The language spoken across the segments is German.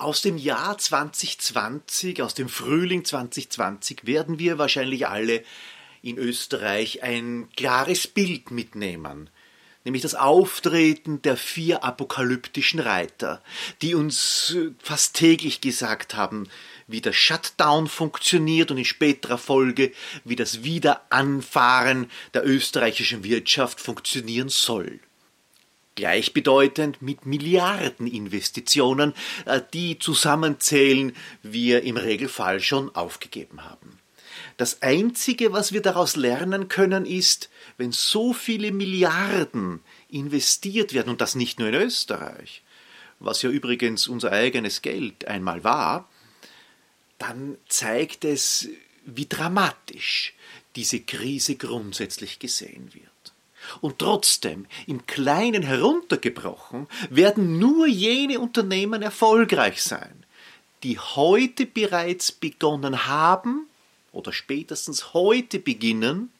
Aus dem Jahr 2020, aus dem Frühling 2020 werden wir wahrscheinlich alle in Österreich ein klares Bild mitnehmen, nämlich das Auftreten der vier apokalyptischen Reiter, die uns äh, fast täglich gesagt haben, wie der Shutdown funktioniert und in späterer Folge, wie das Wiederanfahren der österreichischen Wirtschaft funktionieren soll gleichbedeutend mit Milliardeninvestitionen, äh, die zusammenzählen wir im Regelfall schon aufgegeben haben. Das Einzige, was wir daraus lernen können, ist, wenn so viele Milliarden investiert werden, und das nicht nur in Österreich, was ja übrigens unser eigenes Geld einmal war, dann zeigt es, wie dramatisch diese Krise grundsätzlich gesehen wird. Und trotzdem, im Kleinen heruntergebrochen, werden nur jene Unternehmen erfolgreich sein, die heute bereits begonnen haben oder spätestens heute beginnen,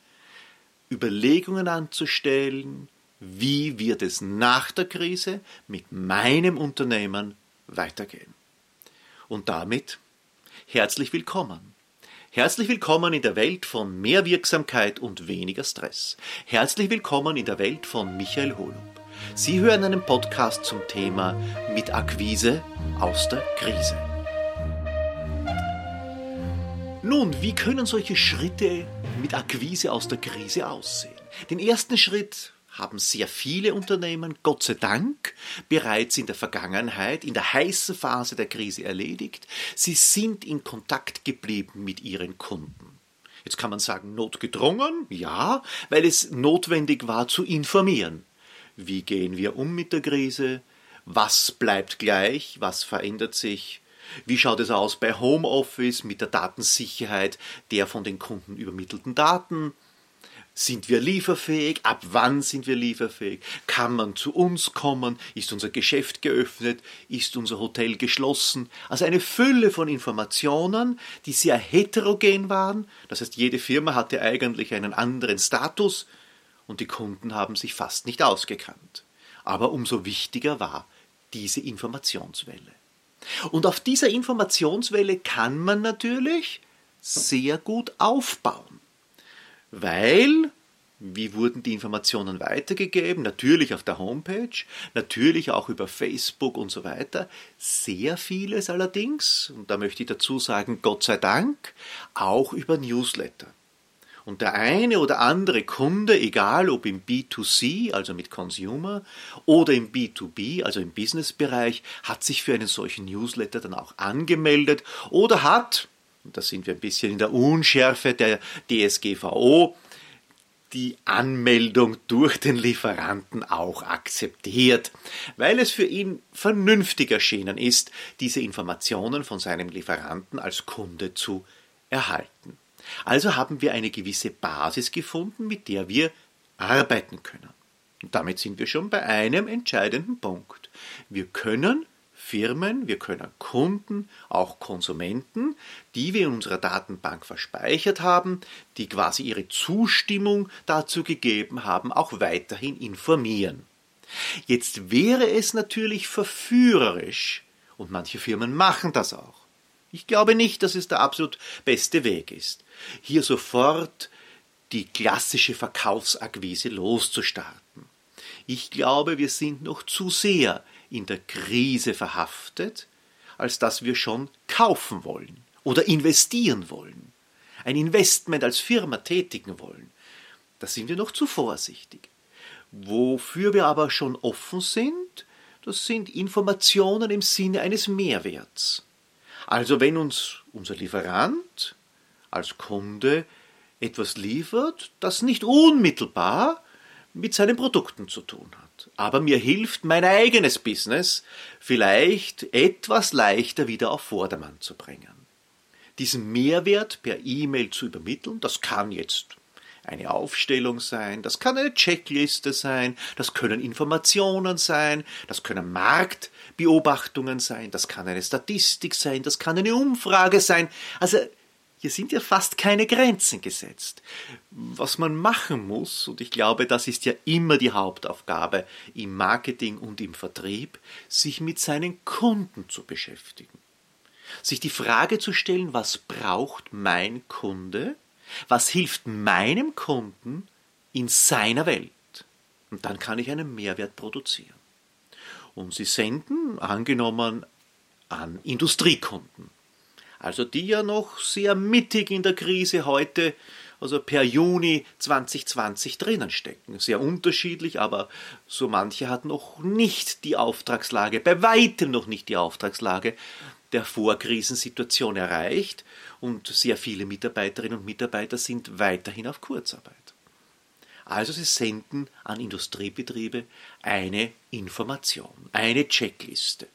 Überlegungen anzustellen, wie wird es nach der Krise mit meinem Unternehmen weitergehen. Und damit herzlich willkommen Herzlich willkommen in der Welt von mehr Wirksamkeit und weniger Stress. Herzlich willkommen in der Welt von Michael Holub. Sie hören einen Podcast zum Thema mit Akquise aus der Krise. Nun, wie können solche Schritte mit Akquise aus der Krise aussehen? Den ersten Schritt haben sehr viele Unternehmen, Gott sei Dank, bereits in der Vergangenheit, in der heißen Phase der Krise erledigt. Sie sind in Kontakt geblieben mit ihren Kunden. Jetzt kann man sagen, notgedrungen, ja, weil es notwendig war zu informieren. Wie gehen wir um mit der Krise? Was bleibt gleich? Was verändert sich? Wie schaut es aus bei Homeoffice mit der Datensicherheit der von den Kunden übermittelten Daten? Sind wir lieferfähig? Ab wann sind wir lieferfähig? Kann man zu uns kommen? Ist unser Geschäft geöffnet? Ist unser Hotel geschlossen? Also eine Fülle von Informationen, die sehr heterogen waren. Das heißt, jede Firma hatte eigentlich einen anderen Status und die Kunden haben sich fast nicht ausgekannt. Aber umso wichtiger war diese Informationswelle. Und auf dieser Informationswelle kann man natürlich sehr gut aufbauen weil wie wurden die Informationen weitergegeben? Natürlich auf der Homepage, natürlich auch über Facebook und so weiter. Sehr vieles allerdings, und da möchte ich dazu sagen, Gott sei Dank, auch über Newsletter. Und der eine oder andere Kunde, egal ob im B2C, also mit Consumer, oder im B2B, also im Businessbereich, hat sich für einen solchen Newsletter dann auch angemeldet oder hat, und da sind wir ein bisschen in der Unschärfe der DSGVO, die Anmeldung durch den Lieferanten auch akzeptiert, weil es für ihn vernünftig erschienen ist, diese Informationen von seinem Lieferanten als Kunde zu erhalten. Also haben wir eine gewisse Basis gefunden, mit der wir arbeiten können. Und damit sind wir schon bei einem entscheidenden Punkt. Wir können Firmen, wir können Kunden, auch Konsumenten, die wir in unserer Datenbank verspeichert haben, die quasi ihre Zustimmung dazu gegeben haben, auch weiterhin informieren. Jetzt wäre es natürlich verführerisch, und manche Firmen machen das auch. Ich glaube nicht, dass es der absolut beste Weg ist, hier sofort die klassische Verkaufsakquise loszustarten. Ich glaube, wir sind noch zu sehr in der Krise verhaftet, als dass wir schon kaufen wollen oder investieren wollen, ein Investment als Firma tätigen wollen. Da sind wir noch zu vorsichtig. Wofür wir aber schon offen sind, das sind Informationen im Sinne eines Mehrwerts. Also wenn uns unser Lieferant als Kunde etwas liefert, das nicht unmittelbar mit seinen Produkten zu tun hat aber mir hilft mein eigenes Business vielleicht etwas leichter wieder auf Vordermann zu bringen. Diesen Mehrwert per E-Mail zu übermitteln, das kann jetzt eine Aufstellung sein, das kann eine Checkliste sein, das können Informationen sein, das können Marktbeobachtungen sein, das kann eine Statistik sein, das kann eine Umfrage sein. Also hier sind ja fast keine Grenzen gesetzt. Was man machen muss, und ich glaube, das ist ja immer die Hauptaufgabe im Marketing und im Vertrieb, sich mit seinen Kunden zu beschäftigen. Sich die Frage zu stellen, was braucht mein Kunde, was hilft meinem Kunden in seiner Welt. Und dann kann ich einen Mehrwert produzieren. Und sie senden, angenommen, an Industriekunden also die ja noch sehr mittig in der Krise heute, also per Juni 2020 drinnen stecken. Sehr unterschiedlich, aber so manche hat noch nicht die Auftragslage, bei weitem noch nicht die Auftragslage der Vorkrisensituation erreicht und sehr viele Mitarbeiterinnen und Mitarbeiter sind weiterhin auf Kurzarbeit. Also sie senden an Industriebetriebe eine Information, eine Checkliste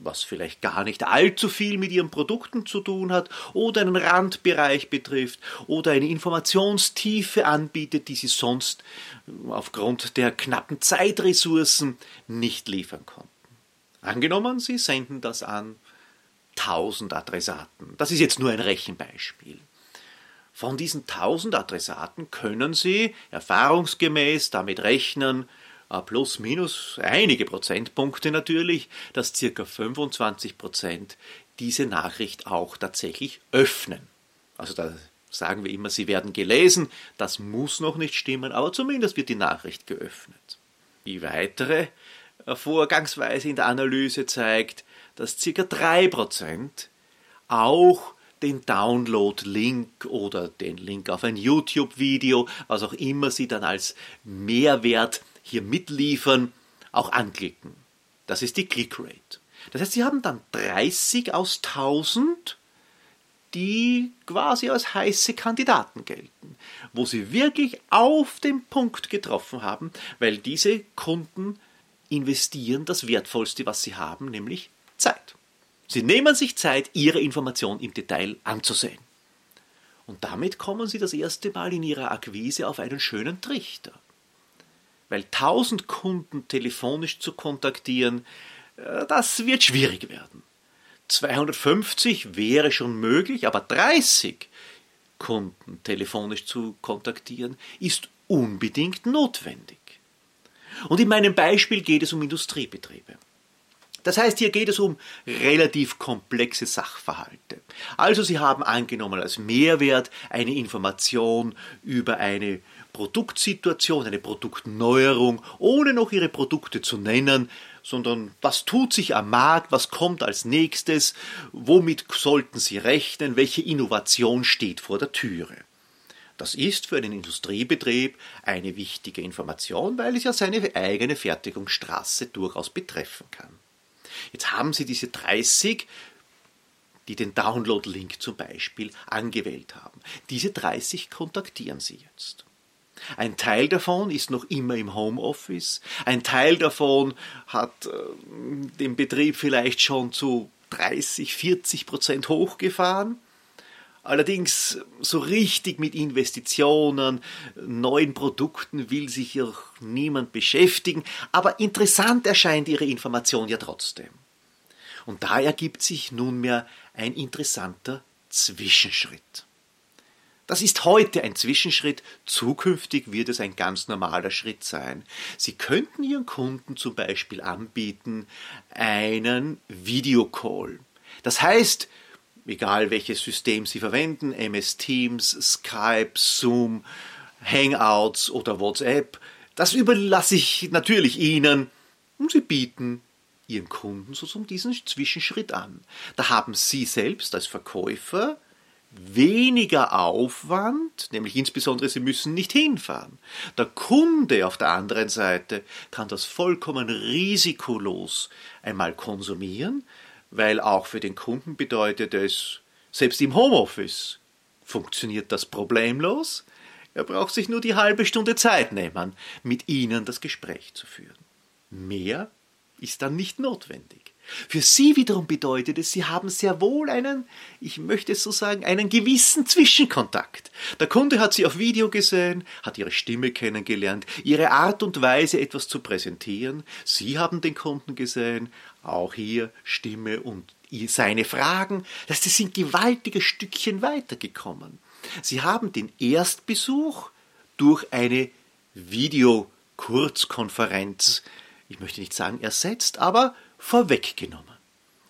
was vielleicht gar nicht allzu viel mit ihren Produkten zu tun hat oder einen Randbereich betrifft oder eine Informationstiefe anbietet, die sie sonst aufgrund der knappen Zeitressourcen nicht liefern konnten. Angenommen, Sie senden das an 1000 Adressaten. Das ist jetzt nur ein Rechenbeispiel. Von diesen 1000 Adressaten können Sie erfahrungsgemäß damit rechnen, plus minus einige Prozentpunkte natürlich, dass circa 25 Prozent diese Nachricht auch tatsächlich öffnen. Also da sagen wir immer, sie werden gelesen, das muss noch nicht stimmen, aber zumindest wird die Nachricht geöffnet. Die weitere Vorgangsweise in der Analyse zeigt, dass circa 3 Prozent auch den Download-Link oder den Link auf ein YouTube-Video, was auch immer Sie dann als Mehrwert hier mitliefern, auch anklicken. Das ist die Clickrate. Das heißt, Sie haben dann 30 aus 1000, die quasi als heiße Kandidaten gelten, wo Sie wirklich auf den Punkt getroffen haben, weil diese Kunden investieren das Wertvollste, was sie haben, nämlich Zeit. Sie nehmen sich Zeit, Ihre Information im Detail anzusehen. Und damit kommen Sie das erste Mal in Ihrer Akquise auf einen schönen Trichter weil 1000 Kunden telefonisch zu kontaktieren, äh, das wird schwierig werden. 250 wäre schon möglich, aber 30 Kunden telefonisch zu kontaktieren ist unbedingt notwendig. Und in meinem Beispiel geht es um Industriebetriebe. Das heißt, hier geht es um relativ komplexe Sachverhalte. Also Sie haben angenommen als Mehrwert eine Information über eine Produktsituation, eine Produktneuerung, ohne noch ihre Produkte zu nennen, sondern was tut sich am Markt, was kommt als nächstes, womit sollten Sie rechnen, welche Innovation steht vor der Türe. Das ist für einen Industriebetrieb eine wichtige Information, weil es ja seine eigene Fertigungsstraße durchaus betreffen kann. Jetzt haben Sie diese 30 die den Download-Link zum Beispiel angewählt haben. Diese 30 kontaktieren Sie jetzt. Ein Teil davon ist noch immer im Homeoffice, ein Teil davon hat äh, den Betrieb vielleicht schon zu 30, 40 Prozent hochgefahren. Allerdings so richtig mit Investitionen, neuen Produkten will sich ja niemand beschäftigen, aber interessant erscheint Ihre Information ja trotzdem. Und da ergibt sich nunmehr ein interessanter Zwischenschritt. Das ist heute ein Zwischenschritt, zukünftig wird es ein ganz normaler Schritt sein. Sie könnten Ihren Kunden zum Beispiel anbieten einen Videocall. Das heißt, egal welches System Sie verwenden, MS Teams, Skype, Zoom, Hangouts oder WhatsApp, das überlasse ich natürlich Ihnen und Sie bieten Ihren Kunden so diesen Zwischenschritt an. Da haben Sie selbst als Verkäufer weniger Aufwand, nämlich insbesondere Sie müssen nicht hinfahren. Der Kunde auf der anderen Seite kann das vollkommen risikolos einmal konsumieren, weil auch für den Kunden bedeutet es, selbst im Homeoffice funktioniert das problemlos. Er braucht sich nur die halbe Stunde Zeit nehmen, mit Ihnen das Gespräch zu führen. Mehr ist dann nicht notwendig. Für Sie wiederum bedeutet es, Sie haben sehr wohl einen, ich möchte es so sagen, einen gewissen Zwischenkontakt. Der Kunde hat Sie auf Video gesehen, hat Ihre Stimme kennengelernt, Ihre Art und Weise, etwas zu präsentieren. Sie haben den Kunden gesehen, auch hier Stimme und seine Fragen. Das sind gewaltige Stückchen weitergekommen. Sie haben den Erstbesuch durch eine Videokurzkonferenz, ich möchte nicht sagen ersetzt, aber vorweggenommen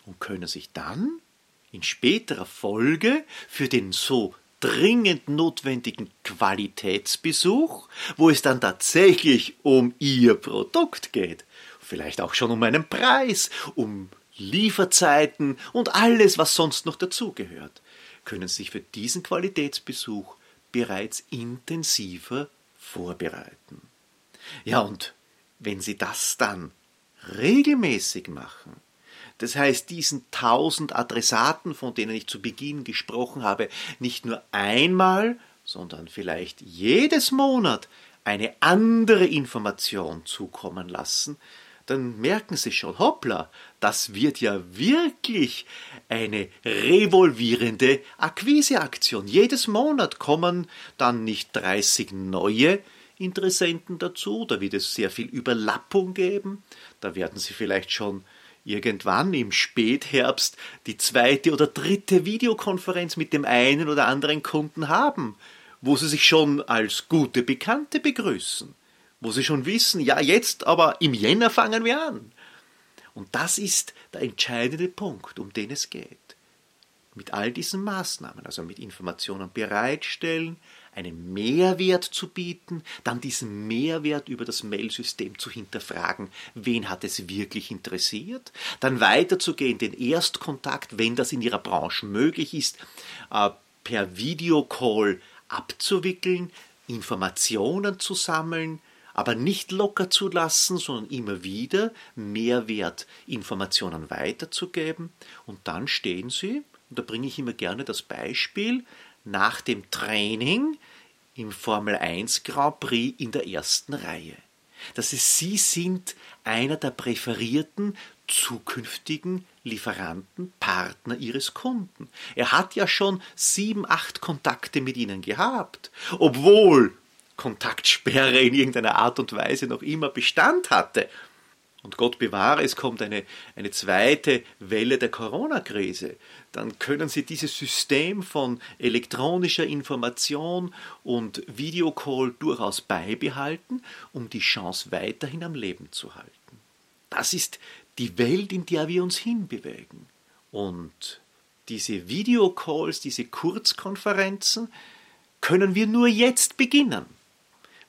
und können sich dann in späterer Folge für den so dringend notwendigen Qualitätsbesuch, wo es dann tatsächlich um Ihr Produkt geht, vielleicht auch schon um einen Preis, um Lieferzeiten und alles, was sonst noch dazugehört, können sich für diesen Qualitätsbesuch bereits intensiver vorbereiten. Ja, und wenn Sie das dann regelmäßig machen, das heißt, diesen tausend Adressaten, von denen ich zu Beginn gesprochen habe, nicht nur einmal, sondern vielleicht jedes Monat eine andere Information zukommen lassen, dann merken Sie schon, hoppla, das wird ja wirklich eine revolvierende Akquiseaktion. Jedes Monat kommen dann nicht 30 neue Interessenten dazu, da wird es sehr viel Überlappung geben, da werden Sie vielleicht schon irgendwann im Spätherbst die zweite oder dritte Videokonferenz mit dem einen oder anderen Kunden haben, wo Sie sich schon als gute Bekannte begrüßen, wo Sie schon wissen, ja jetzt, aber im Jänner fangen wir an. Und das ist der entscheidende Punkt, um den es geht. Mit all diesen Maßnahmen, also mit Informationen bereitstellen, einen Mehrwert zu bieten, dann diesen Mehrwert über das Mailsystem zu hinterfragen, wen hat es wirklich interessiert, dann weiterzugehen, den Erstkontakt, wenn das in Ihrer Branche möglich ist, äh, per Videocall abzuwickeln, Informationen zu sammeln, aber nicht locker zu lassen, sondern immer wieder Mehrwertinformationen weiterzugeben. Und dann stehen Sie, und da bringe ich immer gerne das Beispiel, nach dem Training im Formel 1 Grand Prix in der ersten Reihe. Das ist, Sie sind einer der präferierten zukünftigen Lieferanten, Partner Ihres Kunden. Er hat ja schon sieben, acht Kontakte mit Ihnen gehabt, obwohl Kontaktsperre in irgendeiner Art und Weise noch immer Bestand hatte. Und Gott bewahre, es kommt eine, eine zweite Welle der Corona-Krise. Dann können Sie dieses System von elektronischer Information und Videocall durchaus beibehalten, um die Chance weiterhin am Leben zu halten. Das ist die Welt, in der wir uns hinbewegen. Und diese Videocalls, diese Kurzkonferenzen können wir nur jetzt beginnen.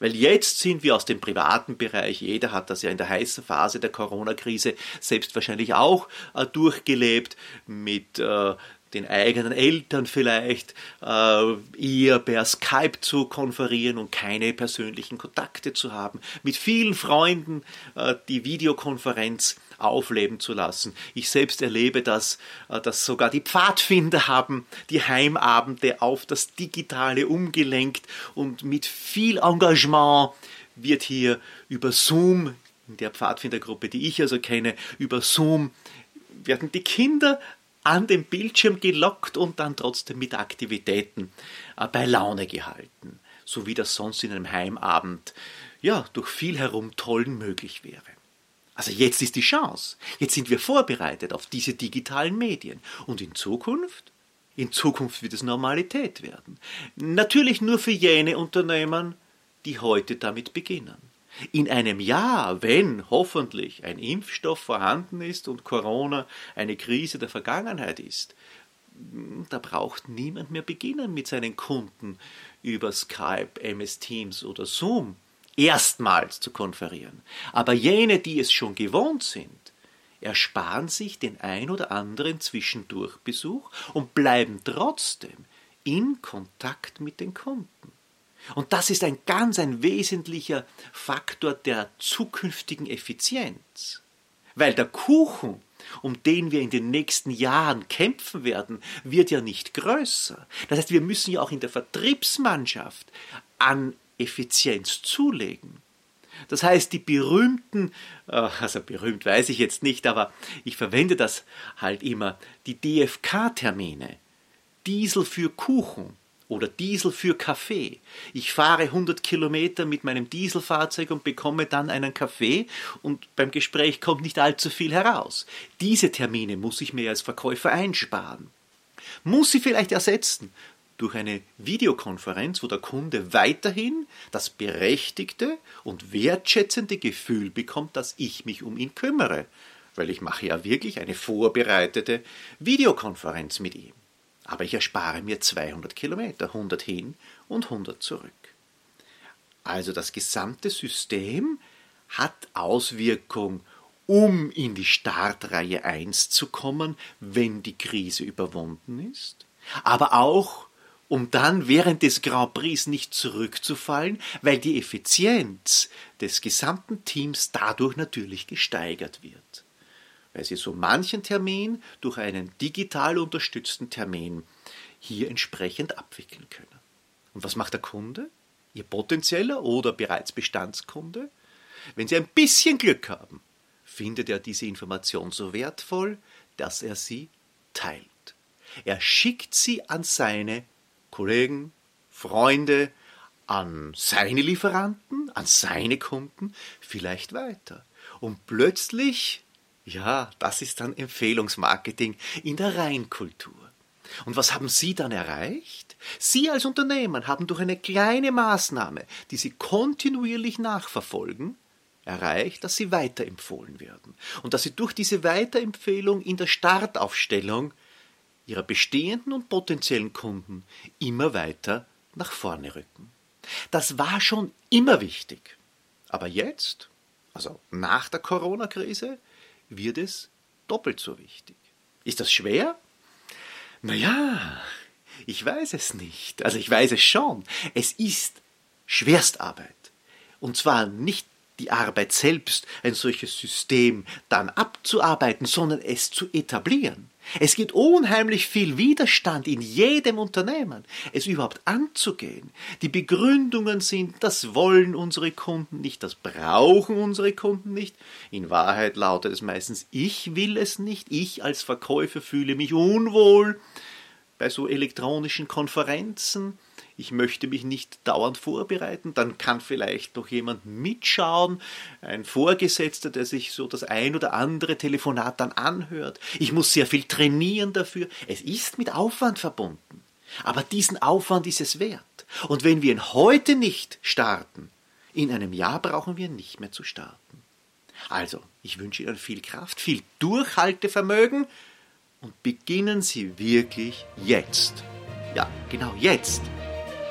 Weil jetzt sind wir aus dem privaten Bereich, jeder hat das ja in der heißen Phase der Corona-Krise selbstverständlich auch äh, durchgelebt mit äh, den eigenen Eltern vielleicht äh, eher per Skype zu konferieren und keine persönlichen Kontakte zu haben, mit vielen Freunden äh, die Videokonferenz aufleben zu lassen. Ich selbst erlebe das, äh, dass sogar die Pfadfinder haben die Heimabende auf das Digitale umgelenkt und mit viel Engagement wird hier über Zoom, in der Pfadfindergruppe, die ich also kenne, über Zoom werden die Kinder an den Bildschirm gelockt und dann trotzdem mit Aktivitäten äh, bei Laune gehalten, so wie das sonst in einem Heimabend ja durch viel Herumtollen möglich wäre. Also jetzt ist die Chance. Jetzt sind wir vorbereitet auf diese digitalen Medien. Und in Zukunft? In Zukunft wird es Normalität werden. Natürlich nur für jene Unternehmen, die heute damit beginnen. In einem Jahr, wenn hoffentlich ein Impfstoff vorhanden ist und Corona eine Krise der Vergangenheit ist, da braucht niemand mehr beginnen mit seinen Kunden über Skype, MS Teams oder Zoom erstmals zu konferieren. Aber jene, die es schon gewohnt sind, ersparen sich den ein oder anderen Zwischendurchbesuch und bleiben trotzdem in Kontakt mit den Kunden. Und das ist ein ganz ein wesentlicher Faktor der zukünftigen Effizienz. Weil der Kuchen, um den wir in den nächsten Jahren kämpfen werden, wird ja nicht größer. Das heißt, wir müssen ja auch in der Vertriebsmannschaft an Effizienz zulegen. Das heißt, die berühmten, äh, also berühmt weiß ich jetzt nicht, aber ich verwende das halt immer, die DFK-Termine. Diesel für Kuchen oder Diesel für Kaffee. Ich fahre 100 Kilometer mit meinem Dieselfahrzeug und bekomme dann einen Kaffee und beim Gespräch kommt nicht allzu viel heraus. Diese Termine muss ich mir als Verkäufer einsparen. Muss sie vielleicht ersetzen durch eine Videokonferenz, wo der Kunde weiterhin das berechtigte und wertschätzende Gefühl bekommt, dass ich mich um ihn kümmere, weil ich mache ja wirklich eine vorbereitete Videokonferenz mit ihm. Aber ich erspare mir 200 Kilometer, 100 hin und 100 zurück. Also das gesamte System hat Auswirkung, um in die Startreihe 1 zu kommen, wenn die Krise überwunden ist, aber auch um dann während des Grand Prix nicht zurückzufallen, weil die Effizienz des gesamten Teams dadurch natürlich gesteigert wird weil sie so manchen Termin durch einen digital unterstützten Termin hier entsprechend abwickeln können. Und was macht der Kunde? Ihr potenzieller oder bereits Bestandskunde? Wenn Sie ein bisschen Glück haben, findet er diese Information so wertvoll, dass er sie teilt. Er schickt sie an seine Kollegen, Freunde, an seine Lieferanten, an seine Kunden, vielleicht weiter. Und plötzlich ja, das ist dann Empfehlungsmarketing in der Reinkultur. Und was haben Sie dann erreicht? Sie als Unternehmen haben durch eine kleine Maßnahme, die Sie kontinuierlich nachverfolgen, erreicht, dass Sie weiterempfohlen werden und dass Sie durch diese Weiterempfehlung in der Startaufstellung Ihrer bestehenden und potenziellen Kunden immer weiter nach vorne rücken. Das war schon immer wichtig. Aber jetzt, also nach der Corona-Krise, wird es doppelt so wichtig. Ist das schwer? Naja, ich weiß es nicht. Also ich weiß es schon. Es ist Schwerstarbeit. Und zwar nicht die Arbeit selbst, ein solches System dann abzuarbeiten, sondern es zu etablieren. Es gibt unheimlich viel Widerstand in jedem Unternehmen, es überhaupt anzugehen. Die Begründungen sind, das wollen unsere Kunden nicht, das brauchen unsere Kunden nicht. In Wahrheit lautet es meistens, ich will es nicht, ich als Verkäufer fühle mich unwohl bei so elektronischen Konferenzen ich möchte mich nicht dauernd vorbereiten, dann kann vielleicht noch jemand mitschauen, ein Vorgesetzter, der sich so das ein oder andere Telefonat dann anhört. Ich muss sehr viel trainieren dafür. Es ist mit Aufwand verbunden. Aber diesen Aufwand ist es wert. Und wenn wir ihn heute nicht starten, in einem Jahr brauchen wir nicht mehr zu starten. Also, ich wünsche Ihnen viel Kraft, viel Durchhaltevermögen und beginnen Sie wirklich jetzt. Ja, genau jetzt